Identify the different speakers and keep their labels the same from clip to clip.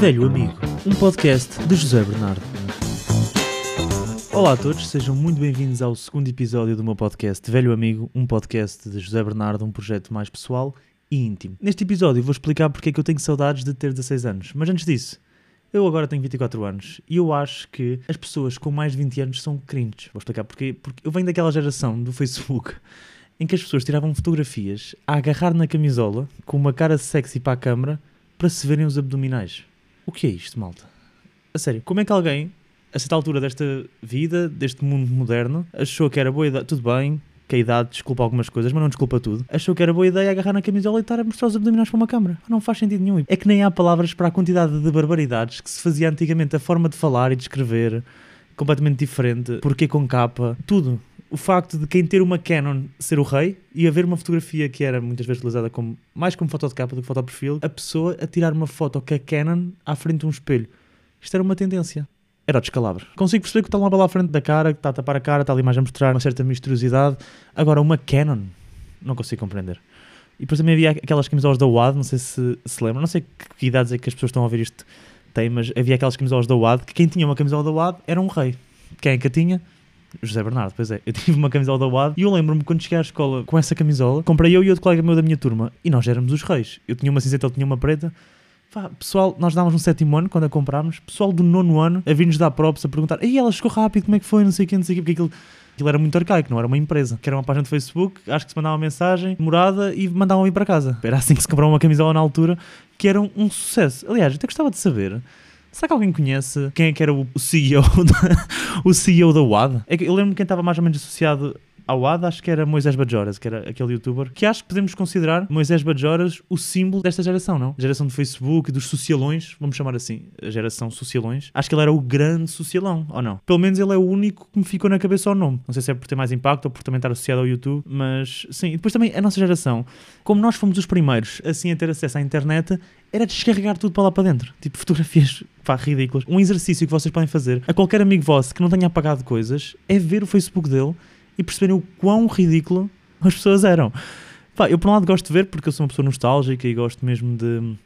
Speaker 1: Velho Amigo, um podcast de José Bernardo. Olá a todos, sejam muito bem-vindos ao segundo episódio do meu podcast Velho Amigo, um podcast de José Bernardo, um projeto mais pessoal e íntimo. Neste episódio vou explicar porque é que eu tenho saudades de ter 16 anos, mas antes disso, eu agora tenho 24 anos e eu acho que as pessoas com mais de 20 anos são cringes. Vou explicar porquê. Porque eu venho daquela geração do Facebook em que as pessoas tiravam fotografias a agarrar na camisola com uma cara sexy para a câmara para se verem os abdominais. O que é isto, malta? A sério, como é que alguém, a certa altura desta vida, deste mundo moderno, achou que era boa ideia, tudo bem, que a idade desculpa algumas coisas, mas não desculpa tudo, achou que era boa ideia agarrar na camisola e estar a mostrar os abdominais para uma câmara. Não faz sentido nenhum. É que nem há palavras para a quantidade de barbaridades que se fazia antigamente, a forma de falar e de escrever, completamente diferente, porquê com capa, tudo o facto de quem ter uma Canon ser o rei e haver uma fotografia que era muitas vezes utilizada como, mais como foto de capa do que foto de perfil, a pessoa a tirar uma foto com a Canon à frente de um espelho. Isto era uma tendência. Era o descalabro. Consigo perceber que está lá à frente da cara, que está a tapar a cara, está ali mais a mostrar uma certa misteriosidade. Agora, uma Canon, não consigo compreender. E depois também havia aquelas camisolas da WAD, não sei se se lembram, não sei que, idades é que as pessoas estão a ouvir isto têm, mas havia aquelas camisolas da WAD que quem tinha uma camisola da WAD era um rei. Quem é que a tinha? José Bernardo, pois é. Eu tive uma camisola da WAD e eu lembro-me quando cheguei à escola com essa camisola, comprei eu e outro colega meu da minha turma e nós éramos os reis. Eu tinha uma cinzenta, ele tinha uma preta. Pessoal, nós dávamos no sétimo ano quando a comprámos, pessoal do nono ano a vir-nos dar props a perguntar: Ei, ela chegou rápido, como é que foi? Não sei o que, não sei o que, porque aquilo. Aquilo era muito arcaico, não era uma empresa. Que era uma página de Facebook, acho que se mandava uma mensagem, morada e mandavam ir para casa. Era assim que se comprava uma camisola na altura, que era um, um sucesso. Aliás, eu até gostava de saber Será que alguém conhece quem é que era o CEO da, o CEO da WAD? É que eu lembro quem estava mais ou menos associado ao WAD, acho que era Moisés Bajoras, que era aquele youtuber, que acho que podemos considerar Moisés Bajoras o símbolo desta geração, não? Geração do Facebook dos socialões, vamos chamar assim, a geração socialões. Acho que ele era o grande socialão, ou não? Pelo menos ele é o único que me ficou na cabeça ao nome. Não sei se é por ter mais impacto ou por também estar associado ao YouTube, mas sim. E depois também a nossa geração, como nós fomos os primeiros assim a ter acesso à internet, era descarregar tudo para lá para dentro. Tipo, fotografias pá, ridículas. Um exercício que vocês podem fazer a qualquer amigo vosso que não tenha apagado coisas é ver o Facebook dele e perceberem o quão ridículo as pessoas eram. Pá, eu por um lado gosto de ver porque eu sou uma pessoa nostálgica e gosto mesmo de.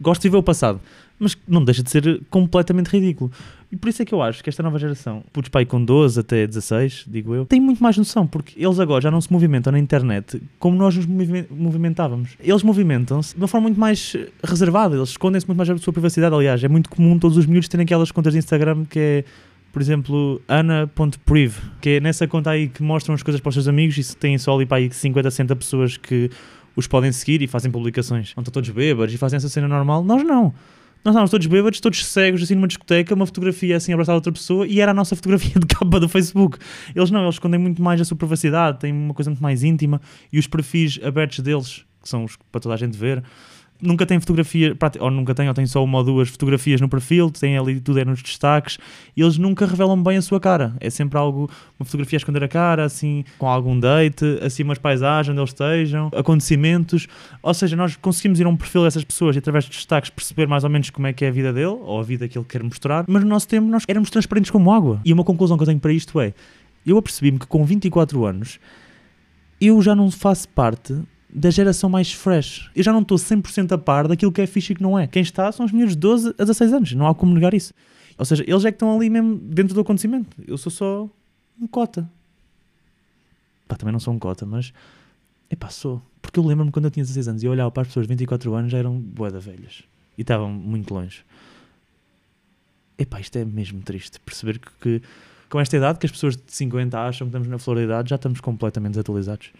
Speaker 1: Gosto de ver o passado, mas não deixa de ser completamente ridículo. E por isso é que eu acho que esta nova geração, putos pai com 12 até 16, digo eu, tem muito mais noção, porque eles agora já não se movimentam na internet como nós nos movimentávamos. Eles movimentam-se de uma forma muito mais reservada, eles escondem-se muito mais da sua privacidade. Aliás, é muito comum todos os miúdos terem aquelas contas de Instagram que é por exemplo, ana.priv, que é nessa conta aí que mostram as coisas para os seus amigos e tem só ali para aí 50, 60 pessoas que os podem seguir e fazem publicações. Não estão todos bêbados e fazem essa cena normal. Nós não. Nós estávamos todos bêbados, todos cegos, assim numa discoteca, uma fotografia assim abraçada a outra pessoa e era a nossa fotografia de capa do Facebook. Eles não, eles escondem muito mais a sua privacidade, têm uma coisa muito mais íntima e os perfis abertos deles, que são os para toda a gente ver, nunca tem fotografia, ou nunca tem, ou tem só uma ou duas fotografias no perfil, tem ali tudo é nos destaques, e eles nunca revelam bem a sua cara. É sempre algo, uma fotografia a esconder a cara, assim, com algum date, assim, umas paisagens onde eles estejam, acontecimentos. Ou seja, nós conseguimos ir a um perfil dessas pessoas e através de destaques perceber mais ou menos como é que é a vida dele, ou a vida que ele quer mostrar, mas no nosso tempo nós éramos transparentes como água. E uma conclusão que eu tenho para isto é, eu apercebi-me que com 24 anos eu já não faço parte da geração mais fresh. Eu já não estou 100% a par daquilo que é fixe e que não é. Quem está são os miúdos de 12 a 16 anos. Não há como negar isso. Ou seja, eles é que estão ali mesmo dentro do acontecimento. Eu sou só um cota. Pá, também não sou um cota, mas... Epá, sou. Porque eu lembro-me quando eu tinha 16 anos e eu olhava para as pessoas de 24 anos já eram boeda velhas. E estavam muito longe. Epá, isto é mesmo triste. Perceber que, que com esta idade que as pessoas de 50 acham que estamos na flor da idade, já estamos completamente desatualizados.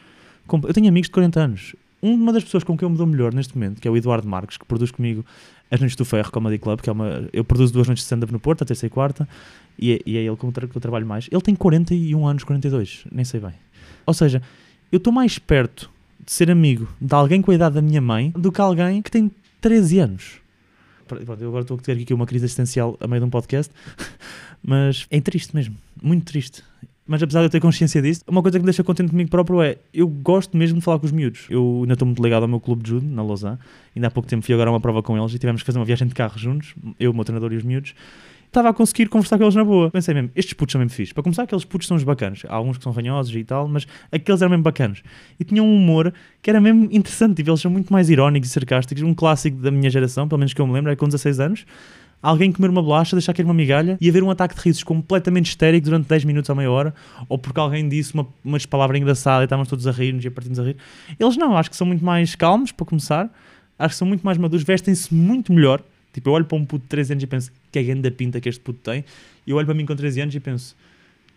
Speaker 1: Eu tenho amigos de 40 anos. Uma das pessoas com quem eu me dou melhor neste momento, que é o Eduardo Marques, que produz comigo as Noites do Ferro Comedy Club, que é uma. Eu produzo duas noites de stand-up no Porto, a terça e quarta, e é, e é ele com que eu trabalho mais. Ele tem 41 anos, 42, nem sei bem. Ou seja, eu estou mais perto de ser amigo de alguém com a idade da minha mãe do que alguém que tem 13 anos. Eu agora estou a ter aqui uma crise existencial a meio de um podcast, mas é triste mesmo, muito triste mas apesar de eu ter consciência disso, uma coisa que me deixa contente comigo próprio é eu gosto mesmo de falar com os miúdos. Eu ainda estou muito ligado ao meu clube de judo, na Lausanne. Ainda há pouco tempo fui agora a uma prova com eles e tivemos que fazer uma viagem de carro juntos, eu, o meu treinador e os miúdos. estava a conseguir conversar com eles na boa. Pensei mesmo, estes putos são mesmo fixos. Para começar, aqueles putos são os bacanos. Há alguns que são ranhosos e tal, mas aqueles eram mesmo bacanos. E tinham um humor que era mesmo interessante. Tipo, eles são muito mais irónicos e sarcásticos. Um clássico da minha geração, pelo menos que eu me lembro, é com 16 anos. Alguém comer uma bolacha, deixar cair uma migalha e haver um ataque de risos completamente histérico durante 10 minutos a meia hora, ou porque alguém disse uma, uma palavra engraçada e estávamos todos a rir-nos e a a rir. Eles não, acho que são muito mais calmos, para começar. Acho que são muito mais maduros, vestem-se muito melhor. Tipo, eu olho para um puto de 13 anos e penso que é grande pinta que este puto tem. E eu olho para mim com 13 anos e penso,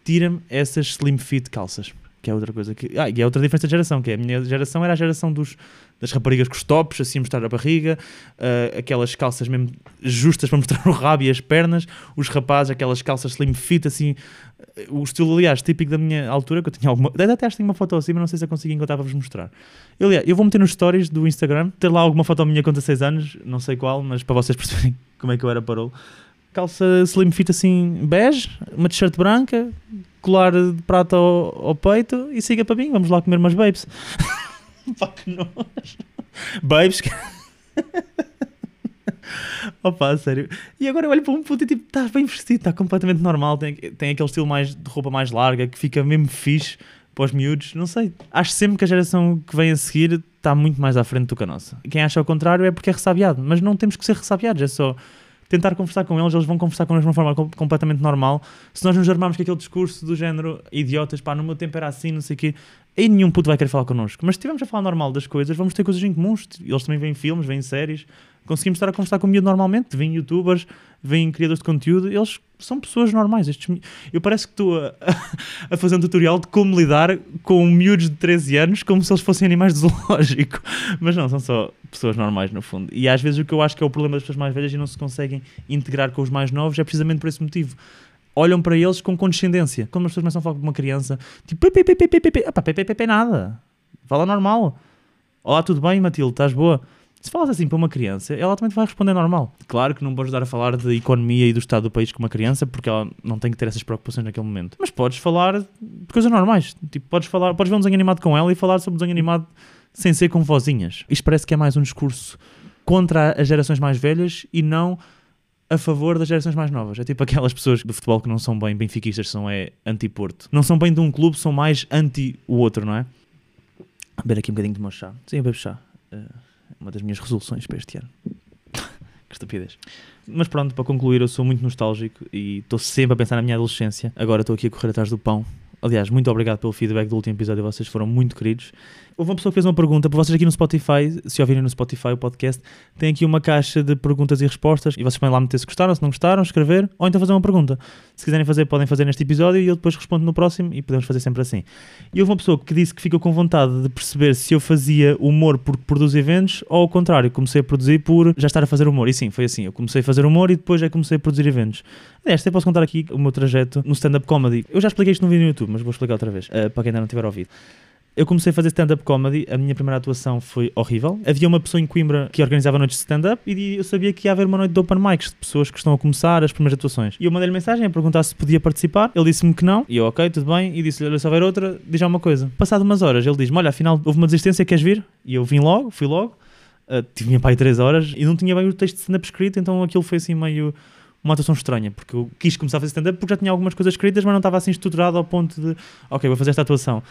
Speaker 1: tira-me essas slim fit calças. Que é outra coisa que. Ah, e é outra diferença de geração, que é a minha geração era a geração dos, das raparigas com os tops, assim mostrar a barriga, uh, aquelas calças mesmo justas para mostrar o rabo e as pernas, os rapazes, aquelas calças slim fit, assim, uh, o estilo, aliás, típico da minha altura, que eu tinha alguma. Até acho que tenho uma foto assim, mas não sei se eu consigo encontrar para vos mostrar. Eu, aliás, eu vou meter nos stories do Instagram, ter lá alguma foto minha com 16 anos, não sei qual, mas para vocês perceberem como é que eu era parou. Calça slim fit assim, bege, uma t-shirt branca, colar de prata ao, ao, peito e siga para mim, vamos lá comer umas babes. Pá, que nojo. Babes. Opa, sério. E agora eu olho para um puto e tipo, está bem vestido, está completamente normal, tem, tem aquele estilo mais de roupa mais larga que fica mesmo fixe para os miúdos, não sei. Acho sempre que a geração que vem a seguir está muito mais à frente do que a nossa. Quem acha o contrário é porque é ressabiado, mas não temos que ser ressabiados, é só tentar conversar com eles, eles vão conversar connosco de uma forma completamente normal. Se nós nos armarmos com aquele discurso do género idiotas, pá, no meu tempo era assim, não sei o quê, aí nenhum puto vai querer falar connosco. Mas se estivermos a falar normal das coisas, vamos ter coisas em comuns. Eles também veem filmes, veem séries. Conseguimos estar a conversar com o miúdo normalmente, vêm youtubers, vêm criadores de conteúdo, eles são pessoas normais. Estes, eu parece que estou a, a, fazer um tutorial de como lidar com miúdos de 13 anos como se eles fossem animais de zoológico. Mas não, são só pessoas normais no fundo. E às vezes o que eu acho que é o problema das pessoas mais velhas e não se conseguem integrar com os mais novos é precisamente por esse motivo olham para eles com condescendência. Quando as pessoas começam a falar com uma criança, tipo, pepe, pepe, pepe, pepe, nada. Fala normal. Olá, tudo bem, Matilde? Estás boa? Se falas assim para uma criança, ela também vai responder normal. Claro que não podes dar a falar de economia e do estado do país com uma criança, porque ela não tem que ter essas preocupações naquele momento. Mas podes falar de coisas normais. Tipo, podes falar, podes ver um desenho animado com ela e falar sobre um desenho animado sem ser com vozinhas. Isto parece que é mais um discurso contra as gerações mais velhas e não a favor das gerações mais novas. É tipo aquelas pessoas do futebol que não são bem benfiquistas, são é anti-Porto. Não são bem de um clube, são mais anti o outro, não é? Beber aqui um bocadinho de meu chá. Sim, eu bebo chá. Uh, uma das minhas resoluções para este ano. que estupidez. Mas pronto, para concluir, eu sou muito nostálgico e estou sempre a pensar na minha adolescência. Agora estou aqui a correr atrás do pão. Aliás, muito obrigado pelo feedback do último episódio, vocês foram muito queridos. Houve uma pessoa que fez uma pergunta para vocês aqui no Spotify, se ouvirem no Spotify o podcast, tem aqui uma caixa de perguntas e respostas e vocês podem lá meter se gostaram, se não gostaram, escrever ou então fazer uma pergunta. Se quiserem fazer, podem fazer neste episódio e eu depois respondo no próximo e podemos fazer sempre assim. E houve uma pessoa que disse que ficou com vontade de perceber se eu fazia humor por produzir eventos ou ao contrário, comecei a produzir por já estar a fazer humor. E sim, foi assim. Eu comecei a fazer humor e depois que comecei a produzir eventos. Aliás, até posso contar aqui o meu trajeto no stand-up comedy. Eu já expliquei isto no vídeo no YouTube, mas vou explicar outra vez, uh, para quem ainda não tiver ouvido. Eu comecei a fazer stand-up comedy, a minha primeira atuação foi horrível. Havia uma pessoa em Coimbra que organizava noites de stand-up e eu sabia que ia haver uma noite de open mics de pessoas que estão a começar as primeiras atuações. E eu mandei-lhe mensagem a perguntar se podia participar. Ele disse-me que não. E eu, ok, tudo bem. E disse-lhe, se houver outra, diz já uma coisa. Passado umas horas, ele diz-me, olha, afinal houve uma desistência, queres vir? E eu vim logo, fui logo. Uh, tive minha pai três horas e não tinha bem o texto de stand-up escrito, então aquilo foi assim meio uma atuação estranha, porque eu quis começar a fazer stand-up porque já tinha algumas coisas escritas, mas não estava assim estruturado ao ponto de, ok, vou fazer esta atuação.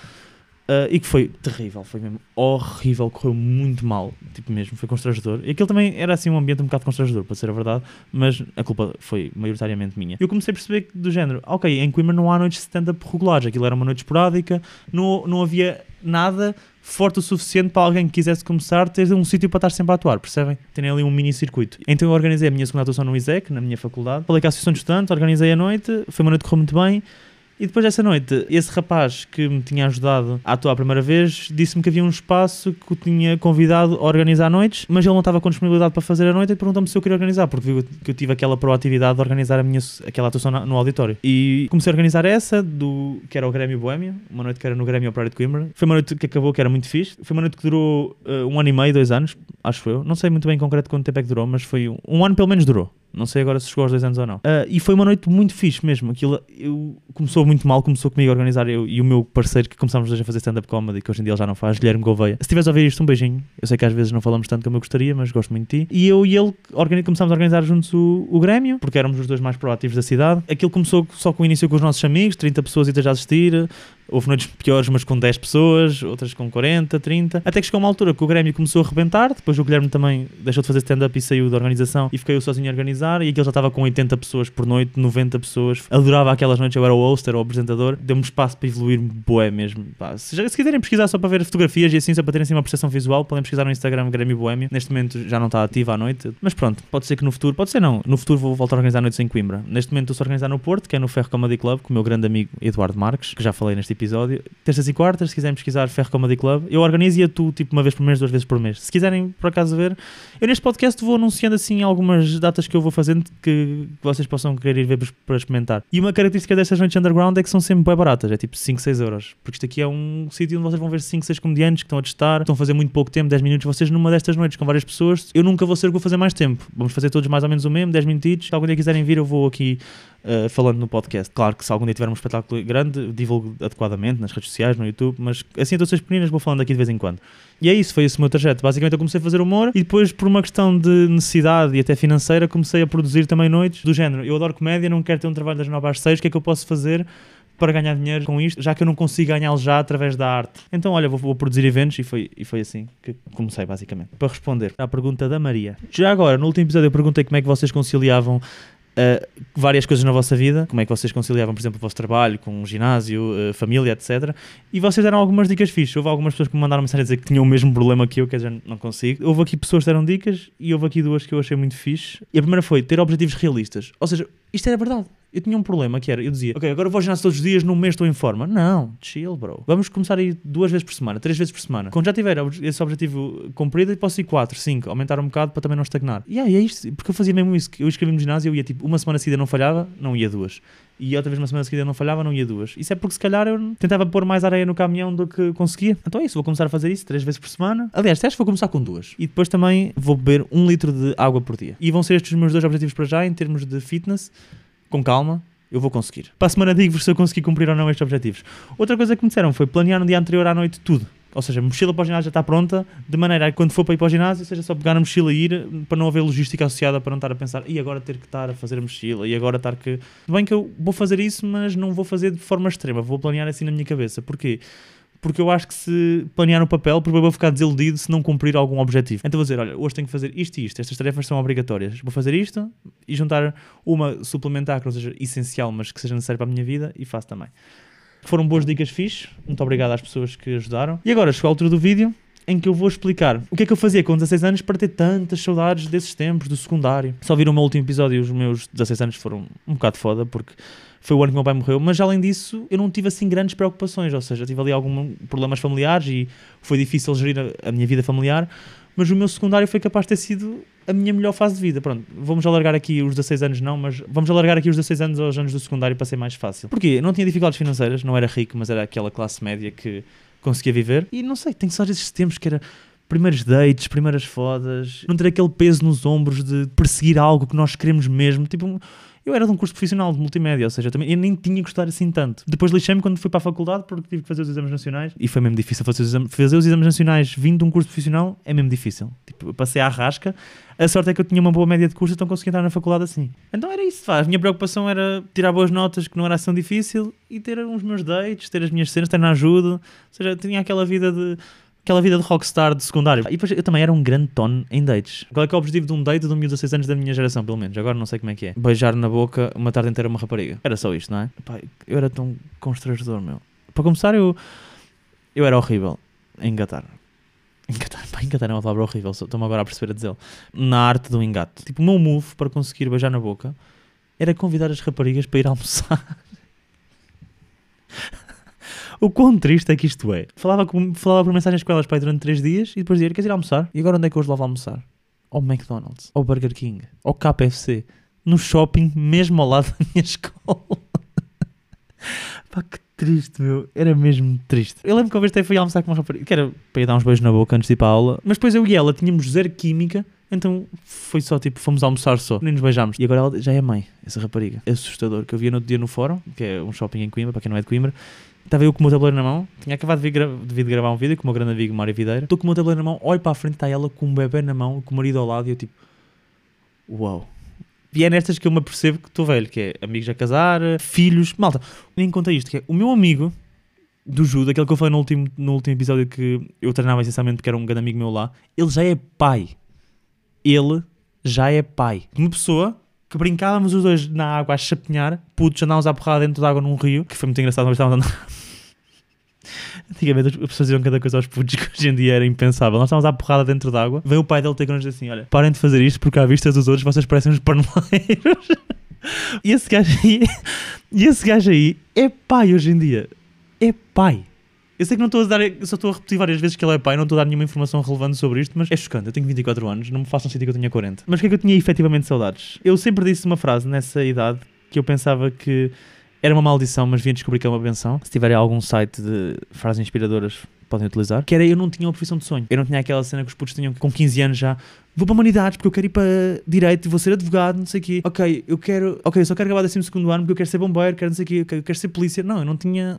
Speaker 1: Uh, e que foi terrível, foi mesmo horrível, correu muito mal, tipo mesmo, foi constrangedor. E aquilo também era assim um ambiente um bocado constrangedor, para ser a verdade, mas a culpa foi maioritariamente minha. Eu comecei a perceber que, do género, ok, em Coimbra não há noites de stand-up regulares, aquilo era uma noite esporádica, não, não havia nada forte o suficiente para alguém que quisesse começar ter um sítio para estar sempre a atuar, percebem? Terem ali um mini circuito. Então eu organizei a minha segunda atuação no ISEC, na minha faculdade, falei com a Associação de Estudantes, organizei a noite, foi uma noite que correu muito bem. E depois dessa noite, esse rapaz que me tinha ajudado a atuar a primeira vez disse-me que havia um espaço que o tinha convidado a organizar noites, mas ele não estava com disponibilidade para fazer a noite e perguntou-me se eu queria organizar, porque viu que eu tive aquela proatividade de organizar a minha, aquela atuação no auditório. E comecei a organizar essa, do, que era o Grêmio Boêmio, uma noite que era no Grêmio Operário de Coimbra. Foi uma noite que acabou, que era muito fixe. Foi uma noite que durou uh, um ano e meio, dois anos, acho eu. Não sei muito bem em concreto quanto tempo é que durou, mas foi um, um ano pelo menos durou Não sei agora se chegou aos dois anos ou não. Uh, e foi uma noite muito fixe mesmo. Aquilo eu, começou muito mal, começou comigo a organizar eu e o meu parceiro que começámos a fazer stand-up comedy, que hoje em dia ele já não faz, Guilherme Gouveia. Se estiveres a ouvir isto, um beijinho. Eu sei que às vezes não falamos tanto como eu gostaria, mas gosto muito de ti. E eu e ele começámos a organizar juntos o, o Grêmio, porque éramos os dois mais proativos da cidade. Aquilo começou só com o início com os nossos amigos, 30 pessoas e a assistir. Houve noites piores, mas com 10 pessoas, outras com 40, 30. Até que chegou uma altura que o Grêmio começou a rebentar. Depois o Guilherme também deixou de fazer stand-up e saiu da organização e fiquei eu sozinho a organizar. E aquilo já estava com 80 pessoas por noite, 90 pessoas. Adorava aquelas noites, eu era o host, era o apresentador. Deu-me espaço para evoluir boé mesmo. Pá, se, se, quiserem pesquisar só para ver fotografias e assim, só para terem assim uma percepção visual, podem pesquisar no Instagram Grêmio Boémio. Neste momento já não está ativo à noite, mas pronto, pode ser que no futuro, pode ser não, no futuro vou voltar a organizar noites em Coimbra. Neste momento estou a organizar no Porto, que é no Ferro Comedy Club, com o meu grande amigo Eduardo Marques, que já falei neste episódio. Terças e quartas, se quiserem pesquisar Ferro Comedy Club, eu organizo e tu tipo uma vez por mês, duas vezes por mês. Se quiserem por acaso ver, eu neste podcast vou anunciando assim algumas datas que eu vou fazendo que vocês possam querer ir ver para experimentar. E uma característica destas noites underground é que são sempre bem baratas, é tipo 5, 6 euros. Porque isto aqui é um sítio onde vocês vão ver 5, 6 comediantes que estão a testar, estão a fazer muito pouco tempo, 10 minutos. Vocês numa destas noites com várias pessoas, eu nunca vou ser o que vou fazer mais tempo. Vamos fazer todos mais ou menos o mesmo, 10 minutos. Se algum dia quiserem vir, eu vou aqui uh, falando no podcast. Claro que se algum dia tiver um espetáculo grande, divulgo adequadamente nas redes sociais, no YouTube, mas assim todas as pequeninas vou falando aqui de vez em quando. E é isso, foi esse o meu trajeto. Basicamente eu comecei a fazer humor e depois, por uma questão de necessidade e até financeira, comecei a produzir também noites do género. Eu adoro comédia, não quero ter um trabalho das 9 às 6, o que é que eu posso fazer? para ganhar dinheiro com isto, já que eu não consigo ganhá-lo já através da arte. Então, olha, vou, vou, produzir eventos e foi, e foi assim que comecei, basicamente. Para responder à pergunta da Maria. Já agora, no último episódio, eu perguntei como é que vocês conciliavam Uh, várias coisas na vossa vida, como é que vocês conciliavam, por exemplo, o vosso trabalho com o ginásio, uh, família, etc. E vocês deram algumas dicas fixas. Houve algumas pessoas que me mandaram mensagem a dizer que tinham o mesmo problema que eu, quer dizer, não consigo. Houve aqui pessoas que deram dicas e houve aqui duas que eu achei muito fixe. E a primeira foi ter objetivos realistas. Ou seja, isto era verdade. Eu tinha um problema que era, eu dizia, ok, agora vou ao ginásio todos os dias, num mês estou em forma. Não, chill, bro. Vamos começar a ir duas vezes por semana, três vezes por semana. Quando já tiver esse objetivo cumprido, posso ir quatro, cinco, aumentar um bocado para também não estagnar. E aí é isto, porque eu fazia mesmo isso. Eu escrevi no ginásio, eu ia tipo, uma semana seguida não falhava, não ia duas. E outra vez uma semana seguida não falhava, não ia duas. Isso é porque se calhar eu tentava pôr mais areia no caminhão do que conseguia. Então é isso, vou começar a fazer isso três vezes por semana. Aliás, acho que vou começar com duas. E depois também vou beber um litro de água por dia. E vão ser estes os meus dois objetivos para já, em termos de fitness, com calma eu vou conseguir. Para a semana digo-vos se eu consegui cumprir ou não estes objetivos. Outra coisa que me disseram foi planear no dia anterior à noite tudo. Ou seja, a mochila para o ginásio já está pronta, de maneira a que quando for para ir para o ginásio, seja só pegar a mochila e ir, para não haver logística associada, para não estar a pensar, e agora ter que estar a fazer a mochila, e agora estar que. Bem que eu vou fazer isso, mas não vou fazer de forma extrema, vou planear assim na minha cabeça. Porquê? Porque eu acho que se planear no papel, eu vou ficar desiludido se não cumprir algum objetivo. Então vou dizer, olha, hoje tenho que fazer isto e isto, estas tarefas são obrigatórias. Vou fazer isto e juntar uma suplementar que não seja essencial, mas que seja necessária para a minha vida e faço também. Foram boas dicas fixe, muito obrigado às pessoas que ajudaram. E agora chegou a altura do vídeo em que eu vou explicar o que é que eu fazia com 16 anos para ter tantas saudades desses tempos, do secundário. Só viram o meu último episódio e os meus 16 anos foram um bocado foda, porque foi o ano que meu pai morreu, mas além disso eu não tive assim grandes preocupações, ou seja, tive ali alguns problemas familiares e foi difícil gerir a, a minha vida familiar, mas o meu secundário foi capaz de ter sido a minha melhor fase de vida. Pronto, vamos alargar aqui os 16 anos, não, mas vamos alargar aqui os 16 anos aos anos do secundário para ser mais fácil. Porquê? Não tinha dificuldades financeiras, não era rico, mas era aquela classe média que conseguia viver. E não sei, tenho só esses tempos que era primeiros dates, primeiras fodas, não ter aquele peso nos ombros de perseguir algo que nós queremos mesmo. Tipo, eu era de um curso profissional de multimédia, ou seja, também, eu nem tinha gostado assim tanto. Depois lixei-me quando fui para a faculdade porque tive que fazer os exames nacionais e foi mesmo difícil fazer os exames, fazer os exames nacionais vindo de um curso profissional é mesmo difícil. Tipo, passei à rasca. A sorte é que eu tinha uma boa média de curso, então consegui entrar na faculdade assim. Então era isso, faz. A minha preocupação era tirar boas notas, que não era assim difícil, e ter uns meus dates, ter as minhas cenas, ter na ajuda. Ou seja, tinha aquela vida de aquela vida de rockstar de secundário. E depois eu também era um grande tono em dates. Qual é que é o objetivo de um date de um miúdo de 16 anos da minha geração, pelo menos? Agora não sei como é que é. Beijar na boca uma tarde inteira uma rapariga. Era só isto, não é? Pai, eu era tão constrangedor, meu. Para começar, eu, eu era horrível a engatar. Engatar, pá, engatar é uma palavra horrível, estou-me agora a perceber a dizer Na arte do engate. Tipo, o meu move para conseguir beijar na boca era convidar as raparigas para ir almoçar. O quão triste é que isto é. Falava, com, falava por mensagens com elas para durante 3 dias e depois dizia: Queres ir almoçar? E agora onde é que eu os levo a almoçar? Ao McDonald's, ao Burger King, ao KFC, no shopping, mesmo ao lado da minha escola. Pá, que triste, meu. Era mesmo triste. Eu lembro que uma vez até fui almoçar com uma rapariga, que era para ir dar uns beijos na boca antes de ir para a aula, mas depois eu e ela tínhamos zero química Então foi só tipo, fomos almoçar só, nem nos beijámos. E agora ela já é mãe, essa rapariga. Assustador. Que eu via no outro dia no fórum, que é um shopping em Coimbra, para quem não é de Coimbra. Estava eu com o meu tabuleiro na mão, tinha acabado de vir, de gravar um vídeo com o meu grande amigo Mário Videira. Estou com o meu tabuleiro na mão, olho para a frente, está ela com um bebê na mão, com o marido ao lado, e eu tipo, uau. E é nestas que eu me apercebo que estou velho, que é amigos a casar, filhos, malta. Nem contei isto, que é o meu amigo do Judo, aquele que eu falei no último, no último episódio que eu treinava essencialmente porque era um grande amigo meu lá, ele já é pai. Ele já é pai. Uma pessoa que brincávamos os dois na água a chapinhar, putos, andávamos à porrada dentro de água num rio, que foi muito engraçado, mas estávamos andando. Antigamente as pessoas diziam cada coisa aos putos que hoje em dia era impensável. Nós estávamos à porrada dentro d'água, vem o pai dele ter connosco assim: olha, parem de fazer isto porque à vista dos outros vocês parecem uns paneleiros. e esse gajo aí, e esse gajo aí é pai hoje em dia. É pai. Eu sei que não estou a dar, só estou a repetir várias vezes que ele é pai, não estou a dar nenhuma informação relevante sobre isto, mas é chocante. Eu tenho 24 anos, não me façam sentir que eu tinha 40. Mas o que é que eu tinha efetivamente saudades? Eu sempre disse uma frase nessa idade que eu pensava que era uma maldição, mas vim descobrir que é uma benção. Se tiverem algum site de frases inspiradoras, podem utilizar. Que era eu não tinha uma profissão de sonho. Eu não tinha aquela cena que os putos tinham com 15 anos já. Vou para humanidades porque eu quero ir para direito, vou ser advogado, não sei o quê. Ok, eu quero. Ok, eu só quero acabar décimo segundo ano porque eu quero ser bombeiro, quero não sei o quê, eu quero ser polícia. Não, eu não tinha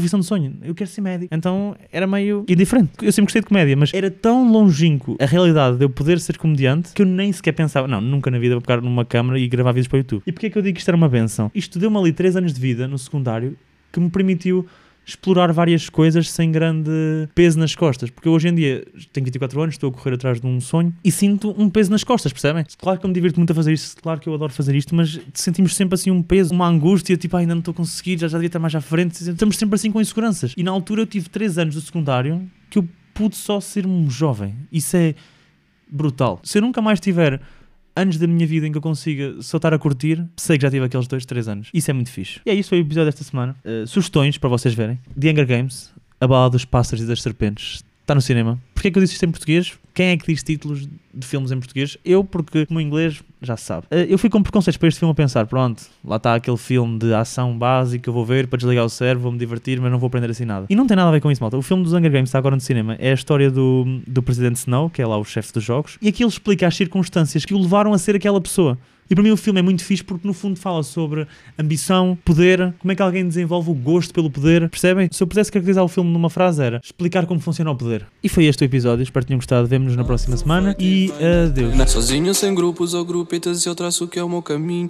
Speaker 1: profissão de sonho. Eu quero ser médico. Então era meio indiferente. Eu sempre gostei de comédia, mas era tão longínquo a realidade de eu poder ser comediante que eu nem sequer pensava, não, nunca na vida vou pegar numa câmera e gravar vídeos para o YouTube. E porquê é que eu digo que isto era uma benção? Isto deu-me ali 3 anos de vida no secundário que me permitiu explorar várias coisas sem grande peso nas costas. Porque eu hoje em dia tenho 24 anos, estou a correr atrás de um sonho e sinto um peso nas costas, percebem? Claro que eu me divirto muito a fazer isto, claro que eu adoro fazer isto, mas sentimos sempre assim um peso, uma angústia, tipo, ah, ainda não estou a conseguir, já, já devia estar mais à frente. Estamos sempre assim com inseguranças. E na altura eu tive 3 anos do secundário que eu pude só ser um jovem. Isso é brutal. Se eu nunca mais tiver anos da minha vida em que eu consiga só estar a curtir, sei que já tive aqueles 2, 3 anos. Isso é muito fixe. E é isso, foi o episódio desta semana. Uh, sugestões para vocês verem. The Hunger Games, A Bala dos Pássaros e das Serpentes. Está no cinema. Porquê é que eu disse isto em português? Quem é que diz títulos de filmes em português? Eu, porque no inglês já se sabe. Uh, eu fui com preconceitos para este filme a pensar: pronto, lá está aquele filme de ação básica, eu vou ver para desligar o cérebro, vou-me divertir, mas não vou aprender assim nada. E não tem nada a ver com isso, malta. O filme dos Hunger Games está agora no cinema. É a história do, do presidente Snow, que é lá o chefe dos jogos, e aqui ele explica as circunstâncias que o levaram a ser aquela pessoa. E para mim o filme é muito fixe porque no fundo fala sobre ambição, poder, como é que alguém desenvolve o gosto pelo poder, percebem? Se eu pudesse caracterizar o filme numa frase era explicar como funciona o poder. E foi este o episódio, espero que tenham gostado, vemo-nos na próxima semana e adeus.
Speaker 2: Sozinho, sem grupos ou grupetas, eu traço que é o meu caminho.